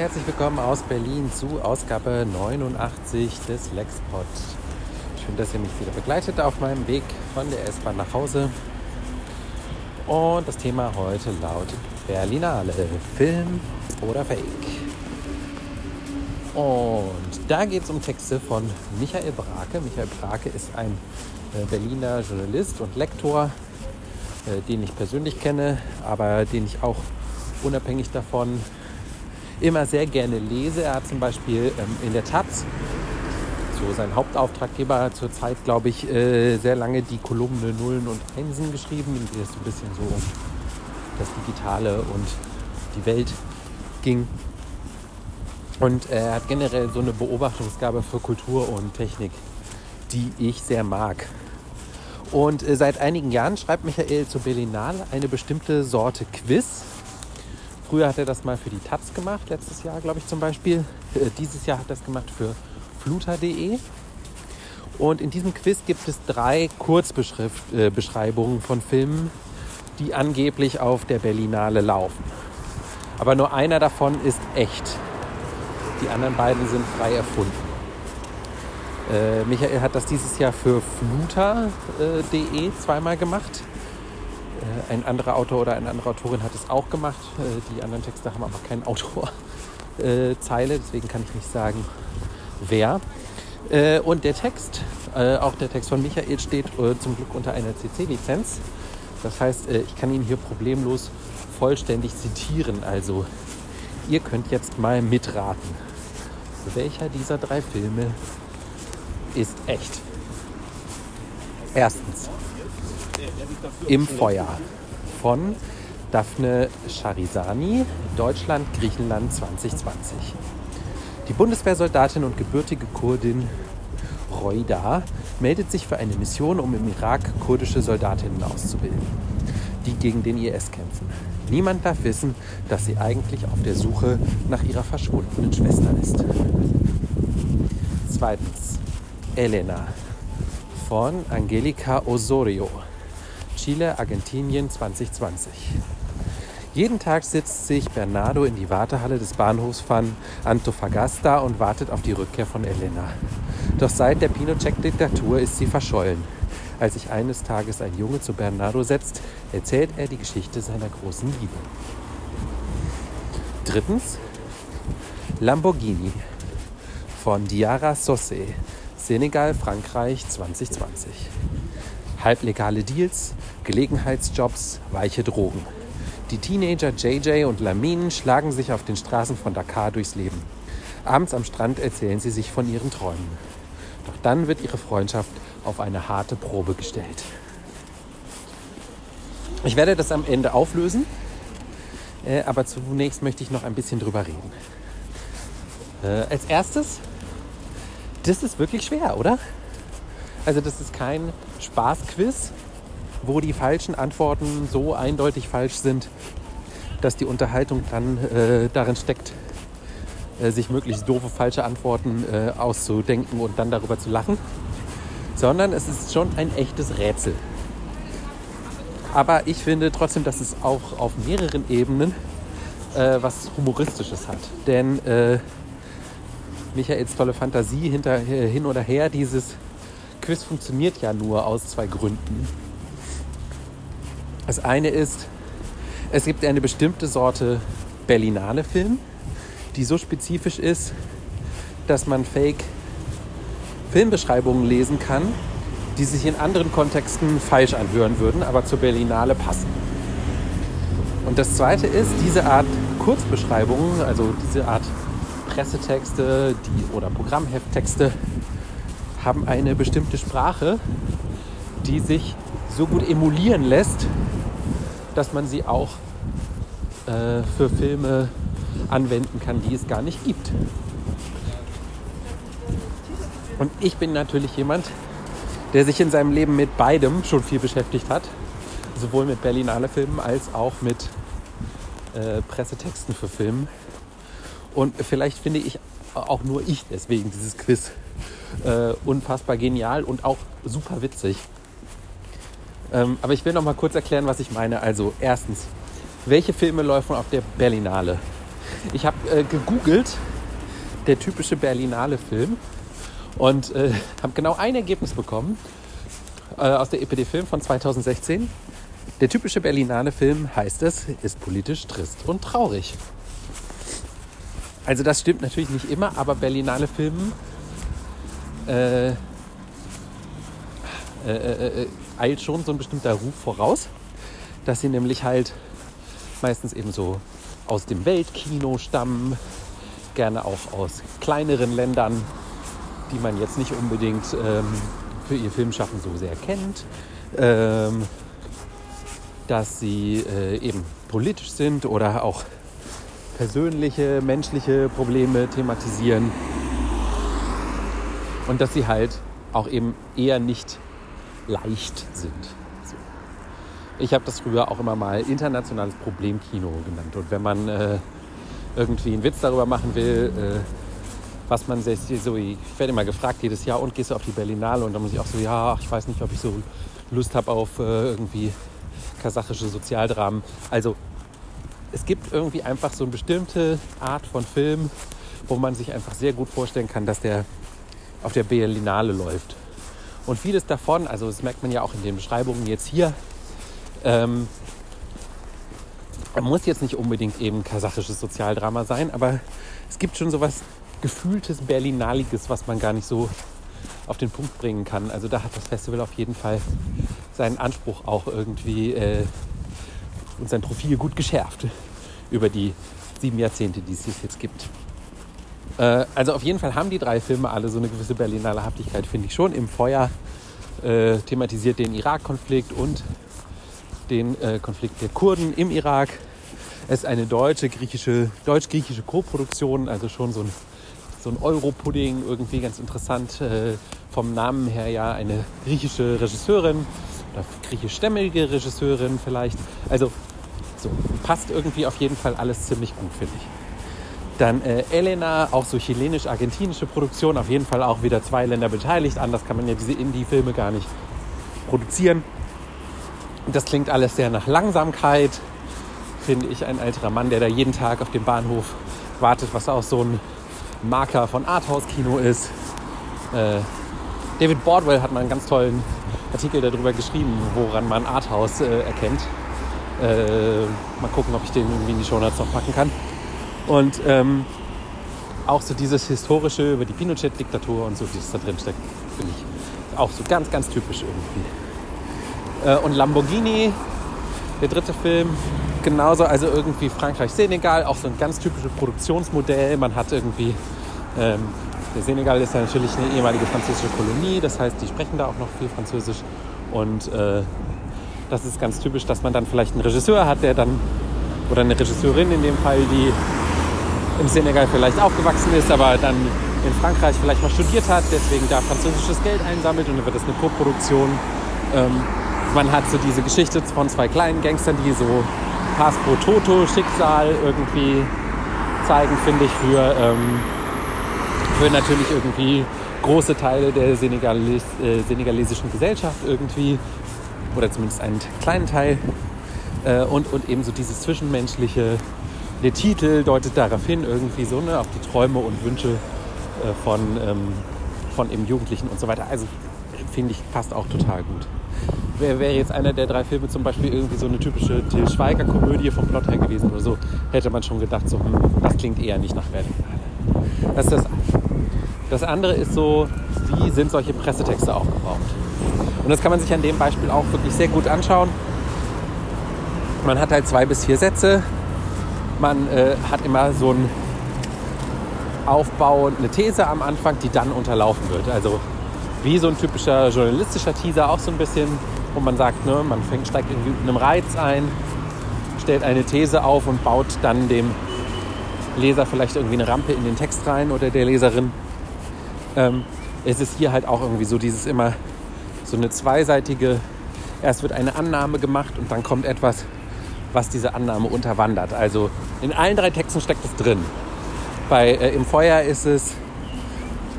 herzlich willkommen aus Berlin zu Ausgabe 89 des Lexpod. Schön, dass ihr mich wieder begleitet auf meinem Weg von der S-Bahn nach Hause. Und das Thema heute lautet Berlinale, Film oder Fake. Und da geht es um Texte von Michael Brake. Michael Brake ist ein äh, Berliner Journalist und Lektor, äh, den ich persönlich kenne, aber den ich auch unabhängig davon immer sehr gerne lese. Er hat zum Beispiel ähm, in der Taz, so sein Hauptauftraggeber zurzeit, glaube ich, äh, sehr lange die Kolumne Nullen und Einsen geschrieben, in der es so ein bisschen so um das Digitale und die Welt ging. Und er hat generell so eine Beobachtungsgabe für Kultur und Technik, die ich sehr mag. Und äh, seit einigen Jahren schreibt Michael zur Berlinale eine bestimmte Sorte Quiz, Früher hat er das mal für die Taz gemacht, letztes Jahr glaube ich zum Beispiel. Äh, dieses Jahr hat er das gemacht für fluter.de. Und in diesem Quiz gibt es drei Kurzbeschreibungen äh, von Filmen, die angeblich auf der Berlinale laufen. Aber nur einer davon ist echt. Die anderen beiden sind frei erfunden. Äh, Michael hat das dieses Jahr für fluter.de zweimal gemacht. Äh, ein anderer Autor oder eine andere Autorin hat es auch gemacht. Äh, die anderen Texte haben aber keine Autorzeile, deswegen kann ich nicht sagen, wer. Äh, und der Text, auch der Text von Michael, steht zum Glück unter einer CC-Lizenz. Das heißt, ich kann ihn hier problemlos vollständig zitieren. Also, ihr könnt jetzt mal mitraten. Welcher dieser drei Filme ist echt? Erstens, im Feuer von Daphne Charizani, Deutschland, Griechenland 2020. Die Bundeswehrsoldatin und gebürtige Kurdin Roida meldet sich für eine Mission, um im Irak kurdische Soldatinnen auszubilden, die gegen den IS kämpfen. Niemand darf wissen, dass sie eigentlich auf der Suche nach ihrer verschwundenen Schwester ist. Zweitens, Elena von Angelica Osorio. Chile, Argentinien 2020. Jeden Tag setzt sich Bernardo in die Wartehalle des Bahnhofs von Antofagasta und wartet auf die Rückkehr von Elena. Doch seit der Pinochet-Diktatur ist sie verschollen. Als sich eines Tages ein Junge zu Bernardo setzt, erzählt er die Geschichte seiner großen Liebe. Drittens Lamborghini von Diara Sosse, Senegal, Frankreich 2020. Halblegale Deals, Gelegenheitsjobs, weiche Drogen. Die Teenager JJ und Lamin schlagen sich auf den Straßen von Dakar durchs Leben. Abends am Strand erzählen sie sich von ihren Träumen. Doch dann wird ihre Freundschaft auf eine harte Probe gestellt. Ich werde das am Ende auflösen, äh, aber zunächst möchte ich noch ein bisschen drüber reden. Äh, als erstes, das ist wirklich schwer, oder? Also das ist kein Spaßquiz, wo die falschen Antworten so eindeutig falsch sind, dass die Unterhaltung dann äh, darin steckt, äh, sich möglichst doofe falsche Antworten äh, auszudenken und dann darüber zu lachen, sondern es ist schon ein echtes Rätsel. Aber ich finde trotzdem, dass es auch auf mehreren Ebenen äh, was Humoristisches hat. Denn äh, Michaels tolle Fantasie hinter, hin oder her, dieses Quiz funktioniert ja nur aus zwei Gründen. Das eine ist, es gibt eine bestimmte Sorte Berlinale Film, die so spezifisch ist, dass man Fake Filmbeschreibungen lesen kann, die sich in anderen Kontexten falsch anhören würden, aber zur Berlinale passen. Und das zweite ist, diese Art Kurzbeschreibungen, also diese Art Pressetexte die, oder Programmhefttexte, haben eine bestimmte Sprache, die sich so gut emulieren lässt, dass man sie auch äh, für Filme anwenden kann, die es gar nicht gibt. Und ich bin natürlich jemand, der sich in seinem Leben mit beidem schon viel beschäftigt hat. Sowohl mit Berlinale Filmen als auch mit äh, Pressetexten für Filme. Und vielleicht finde ich auch nur ich deswegen dieses Quiz äh, unfassbar genial und auch super witzig. Ähm, aber ich will noch mal kurz erklären, was ich meine. Also erstens, welche Filme laufen auf der Berlinale? Ich habe äh, gegoogelt, der typische Berlinale Film und äh, habe genau ein Ergebnis bekommen äh, aus der EPD Film von 2016. Der typische Berlinale Film heißt es, ist politisch trist und traurig. Also das stimmt natürlich nicht immer, aber Berlinale Filmen äh, äh, äh, äh, eilt schon so ein bestimmter Ruf voraus, dass sie nämlich halt meistens eben so aus dem Weltkino stammen, gerne auch aus kleineren Ländern, die man jetzt nicht unbedingt ähm, für ihr Filmschaffen so sehr kennt, ähm, dass sie äh, eben politisch sind oder auch persönliche, menschliche Probleme thematisieren und dass sie halt auch eben eher nicht leicht sind. So. Ich habe das früher auch immer mal internationales Problemkino genannt. Und wenn man äh, irgendwie einen Witz darüber machen will, äh, was man sich so, ich werde immer gefragt jedes Jahr, und gehst du auf die Berlinale? Und dann muss ich auch so, ja, ich weiß nicht, ob ich so Lust habe auf äh, irgendwie kasachische Sozialdramen. Also es gibt irgendwie einfach so eine bestimmte Art von Film, wo man sich einfach sehr gut vorstellen kann, dass der auf der Berlinale läuft. Und vieles davon, also das merkt man ja auch in den Beschreibungen jetzt hier, ähm, muss jetzt nicht unbedingt eben kasachisches Sozialdrama sein, aber es gibt schon so was gefühltes Berlinaliges, was man gar nicht so auf den Punkt bringen kann. Also da hat das Festival auf jeden Fall seinen Anspruch auch irgendwie äh, und sein Profil gut geschärft über die sieben Jahrzehnte, die es jetzt gibt. Äh, also auf jeden Fall haben die drei Filme alle so eine gewisse Berlinale Haftigkeit, finde ich schon. Im Feuer äh, thematisiert den Irak-Konflikt und den äh, Konflikt der Kurden im Irak. Es ist eine deutsche, griechische, deutsch-griechische Co-Produktion, also schon so ein, so ein Euro-Pudding, irgendwie ganz interessant. Äh, vom Namen her ja eine griechische Regisseurin oder griechischstämmige Regisseurin vielleicht. Also so, passt irgendwie auf jeden Fall alles ziemlich gut, finde ich. Dann äh, Elena, auch so chilenisch-argentinische Produktion, auf jeden Fall auch wieder zwei Länder beteiligt. Anders kann man ja diese Indie-Filme gar nicht produzieren. Das klingt alles sehr nach Langsamkeit. Finde ich ein älterer Mann, der da jeden Tag auf dem Bahnhof wartet, was auch so ein Marker von Arthouse-Kino ist. Äh, David Bordwell hat mal einen ganz tollen Artikel darüber geschrieben, woran man Arthouse äh, erkennt. Äh, mal gucken, ob ich den irgendwie in die Shownotes noch packen kann. Und ähm, auch so dieses historische über die Pinochet-Diktatur und so, wie es da drin steckt, finde ich auch so ganz, ganz typisch irgendwie. Äh, und Lamborghini, der dritte Film, genauso, also irgendwie Frankreich-Senegal, auch so ein ganz typisches Produktionsmodell. Man hat irgendwie, ähm, der Senegal ist ja natürlich eine ehemalige französische Kolonie, das heißt, die sprechen da auch noch viel Französisch. Und äh, das ist ganz typisch, dass man dann vielleicht einen Regisseur hat, der dann, oder eine Regisseurin in dem Fall, die im Senegal vielleicht aufgewachsen ist, aber dann in Frankreich vielleicht mal studiert hat, deswegen da französisches Geld einsammelt und dann wird das eine Co-Produktion. Ähm, man hat so diese Geschichte von zwei kleinen Gangstern, die so Pass pro Toto, Schicksal irgendwie zeigen, finde ich, für, ähm, für natürlich irgendwie große Teile der Senegales, äh, senegalesischen Gesellschaft irgendwie, oder zumindest einen kleinen Teil. Äh, und, und eben so dieses zwischenmenschliche, der Titel deutet darauf hin, irgendwie so, ne, auf die Träume und Wünsche äh, von, ähm, von eben Jugendlichen und so weiter. Also finde ich, passt auch total gut. Wäre wär jetzt einer der drei Filme zum Beispiel irgendwie so eine typische Til Schweiger-Komödie vom Plot her gewesen oder so, hätte man schon gedacht, so, hm, das klingt eher nicht nach Berlinale. Das ist das Das andere ist so, wie sind solche Pressetexte aufgebaut? Und das kann man sich an dem Beispiel auch wirklich sehr gut anschauen. Man hat halt zwei bis vier Sätze, man äh, hat immer so einen Aufbau, eine These am Anfang, die dann unterlaufen wird. Also wie so ein typischer journalistischer Teaser auch so ein bisschen, wo man sagt, ne, man fängt, steigt irgendwie mit einem Reiz ein, stellt eine These auf und baut dann dem Leser vielleicht irgendwie eine Rampe in den Text rein oder der Leserin. Ähm, es ist hier halt auch irgendwie so dieses immer so eine zweiseitige, erst wird eine Annahme gemacht und dann kommt etwas, was diese Annahme unterwandert. Also in allen drei Texten steckt es drin. Bei äh, Im Feuer ist es,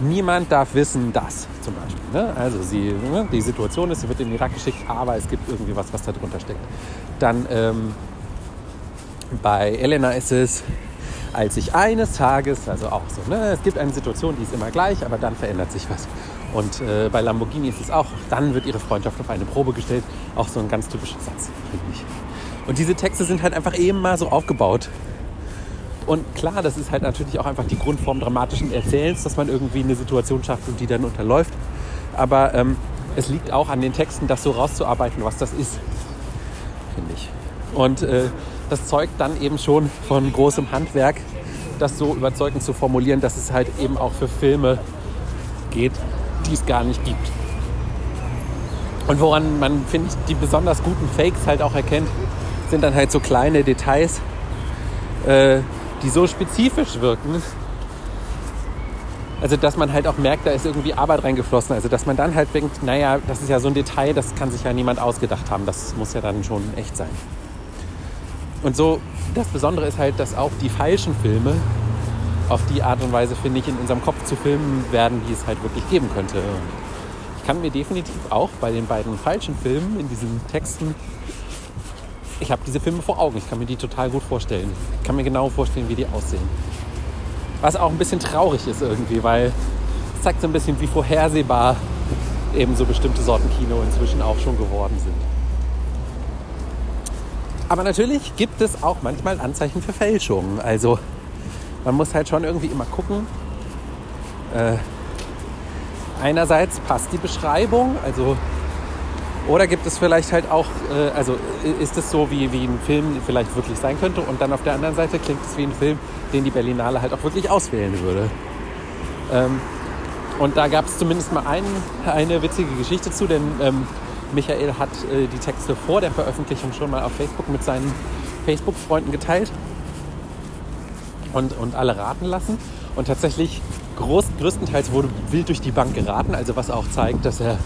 niemand darf wissen, dass zum Beispiel. Ne? Also sie, ne? die Situation ist, sie wird in den Irak geschickt, aber es gibt irgendwie was, was da drunter steckt. Dann ähm, bei Elena ist es, als ich eines Tages, also auch so, ne, es gibt eine Situation, die ist immer gleich, aber dann verändert sich was. Und äh, bei Lamborghini ist es auch, dann wird ihre Freundschaft auf eine Probe gestellt. Auch so ein ganz typischer Satz, finde ich. Und diese Texte sind halt einfach eben mal so aufgebaut. Und klar, das ist halt natürlich auch einfach die Grundform dramatischen Erzählens, dass man irgendwie eine Situation schafft und die dann unterläuft. Aber ähm, es liegt auch an den Texten, das so rauszuarbeiten, was das ist, finde ich. Und äh, das zeugt dann eben schon von großem Handwerk, das so überzeugend zu formulieren, dass es halt eben auch für Filme geht, die es gar nicht gibt. Und woran man, finde ich, die besonders guten Fakes halt auch erkennt, sind dann halt so kleine Details, äh, die so spezifisch wirken. Also, dass man halt auch merkt, da ist irgendwie Arbeit reingeflossen. Also, dass man dann halt denkt, naja, das ist ja so ein Detail, das kann sich ja niemand ausgedacht haben. Das muss ja dann schon echt sein. Und so, das Besondere ist halt, dass auch die falschen Filme auf die Art und Weise, finde ich, in unserem Kopf zu filmen werden, wie es halt wirklich geben könnte. Ich kann mir definitiv auch bei den beiden falschen Filmen in diesen Texten, ich habe diese Filme vor Augen, ich kann mir die total gut vorstellen. Ich kann mir genau vorstellen, wie die aussehen. Was auch ein bisschen traurig ist irgendwie, weil es zeigt so ein bisschen, wie vorhersehbar eben so bestimmte Sorten Kino inzwischen auch schon geworden sind. Aber natürlich gibt es auch manchmal Anzeichen für Fälschungen. Also man muss halt schon irgendwie immer gucken. Äh, einerseits passt die Beschreibung, also oder gibt es vielleicht halt auch, äh, also ist es so, wie, wie ein Film vielleicht wirklich sein könnte und dann auf der anderen Seite klingt es wie ein Film, den die Berlinale halt auch wirklich auswählen würde. Ähm, und da gab es zumindest mal ein, eine witzige Geschichte zu, denn ähm, Michael hat äh, die Texte vor der Veröffentlichung schon mal auf Facebook mit seinen Facebook-Freunden geteilt und, und alle raten lassen. Und tatsächlich groß, größtenteils wurde wild durch die Bank geraten, also was auch zeigt, dass er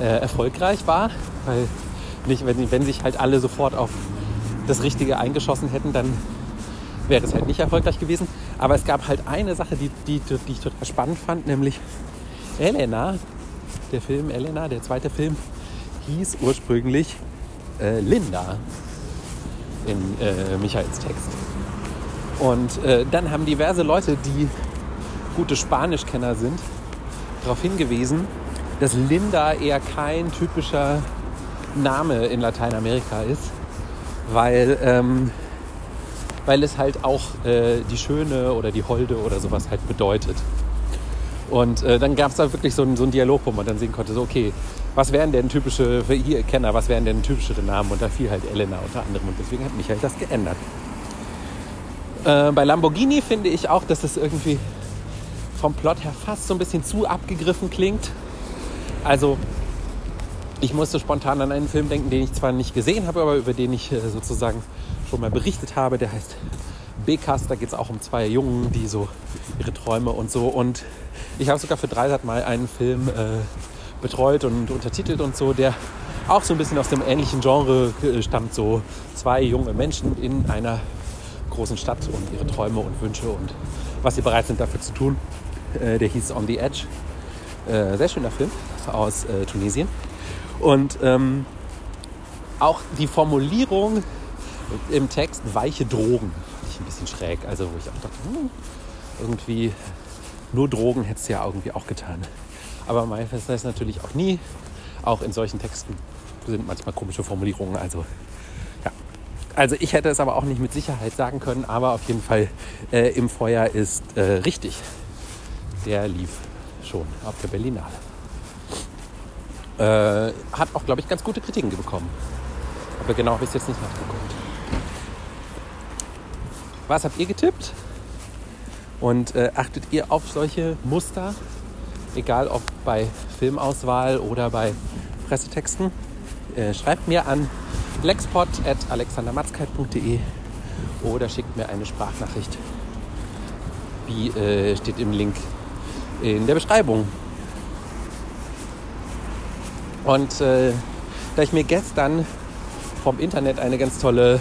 äh, erfolgreich war. Weil nicht, wenn, wenn sich halt alle sofort auf das Richtige eingeschossen hätten, dann wäre es halt nicht erfolgreich gewesen. Aber es gab halt eine Sache, die, die, die ich total spannend fand, nämlich Elena, der Film Elena, der zweite Film, hieß ursprünglich äh, Linda in äh, Michaels Text. Und äh, dann haben diverse Leute, die gute Spanischkenner sind, darauf hingewiesen, dass Linda eher kein typischer Name in Lateinamerika ist, weil, ähm, weil es halt auch äh, die Schöne oder die Holde oder sowas halt bedeutet. Und äh, dann gab es da wirklich so einen, so Dialog, wo man dann sehen konnte, so okay, was wären denn typische, für ihr Kenner, was wären denn typischere Namen? Und da fiel halt Elena unter anderem und deswegen hat Michael das geändert. Äh, bei Lamborghini finde ich auch, dass es irgendwie vom Plot her fast so ein bisschen zu abgegriffen klingt. Also ich musste spontan an einen Film denken, den ich zwar nicht gesehen habe, aber über den ich äh, sozusagen schon mal berichtet habe. Der heißt Bekas. Da geht es auch um zwei Jungen, die so ihre Träume und so. Und ich habe sogar für Dreisat mal einen Film äh, betreut und untertitelt und so, der auch so ein bisschen aus dem ähnlichen Genre äh, stammt. So zwei junge Menschen in einer großen Stadt und ihre Träume und Wünsche und was sie bereit sind dafür zu tun. Äh, der hieß On the Edge. Äh, sehr schöner Film aus äh, Tunesien. Und ähm, auch die Formulierung im Text weiche Drogen ich ein bisschen schräg. Also wo ich auch dachte, hm, irgendwie nur Drogen hätte es ja irgendwie auch getan. Aber man weiß das natürlich auch nie. Auch in solchen Texten sind manchmal komische Formulierungen. Also also ich hätte es aber auch nicht mit Sicherheit sagen können, aber auf jeden Fall äh, im Feuer ist äh, richtig. Der lief schon auf der Berlinale. Äh, hat auch, glaube ich, ganz gute Kritiken bekommen. Aber genau habe ich es jetzt nicht nachgeguckt. Was habt ihr getippt? Und äh, achtet ihr auf solche Muster? Egal ob bei Filmauswahl oder bei Pressetexten? Äh, schreibt mir an lexpot.alexandermatzkeit.de oder schickt mir eine Sprachnachricht. Wie äh, steht im Link in der Beschreibung. Und äh, da ich mir gestern vom Internet eine ganz tolle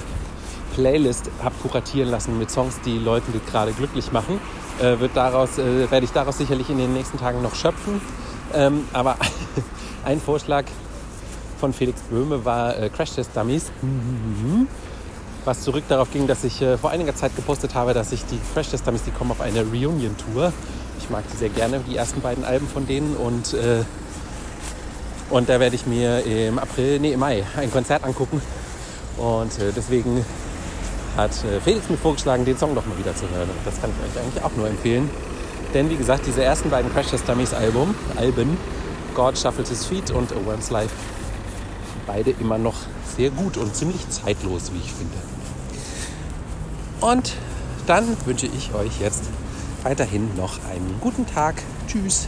Playlist habe kuratieren lassen mit Songs, die Leute gerade glücklich machen, äh, wird daraus, äh, werde ich daraus sicherlich in den nächsten Tagen noch schöpfen. Ähm, aber ein Vorschlag von Felix Böhme war äh, Crash Test Dummies. was zurück darauf ging, dass ich äh, vor einiger Zeit gepostet habe, dass ich die Crash Test Dummies, die kommen auf eine Reunion-Tour. Ich mag die sehr gerne, die ersten beiden Alben von denen. Und, äh, und da werde ich mir im April, nee, im Mai ein Konzert angucken. Und äh, deswegen hat äh, Felix mir vorgeschlagen, den Song doch mal wieder zu hören. Und das kann ich euch eigentlich auch nur empfehlen. Denn wie gesagt, diese ersten beiden Crash Test Dummies Album, Alben, God Shuffled His Feet und A Worm's Life, beide immer noch sehr gut und ziemlich zeitlos, wie ich finde. Und dann wünsche ich euch jetzt weiterhin noch einen guten Tag. Tschüss.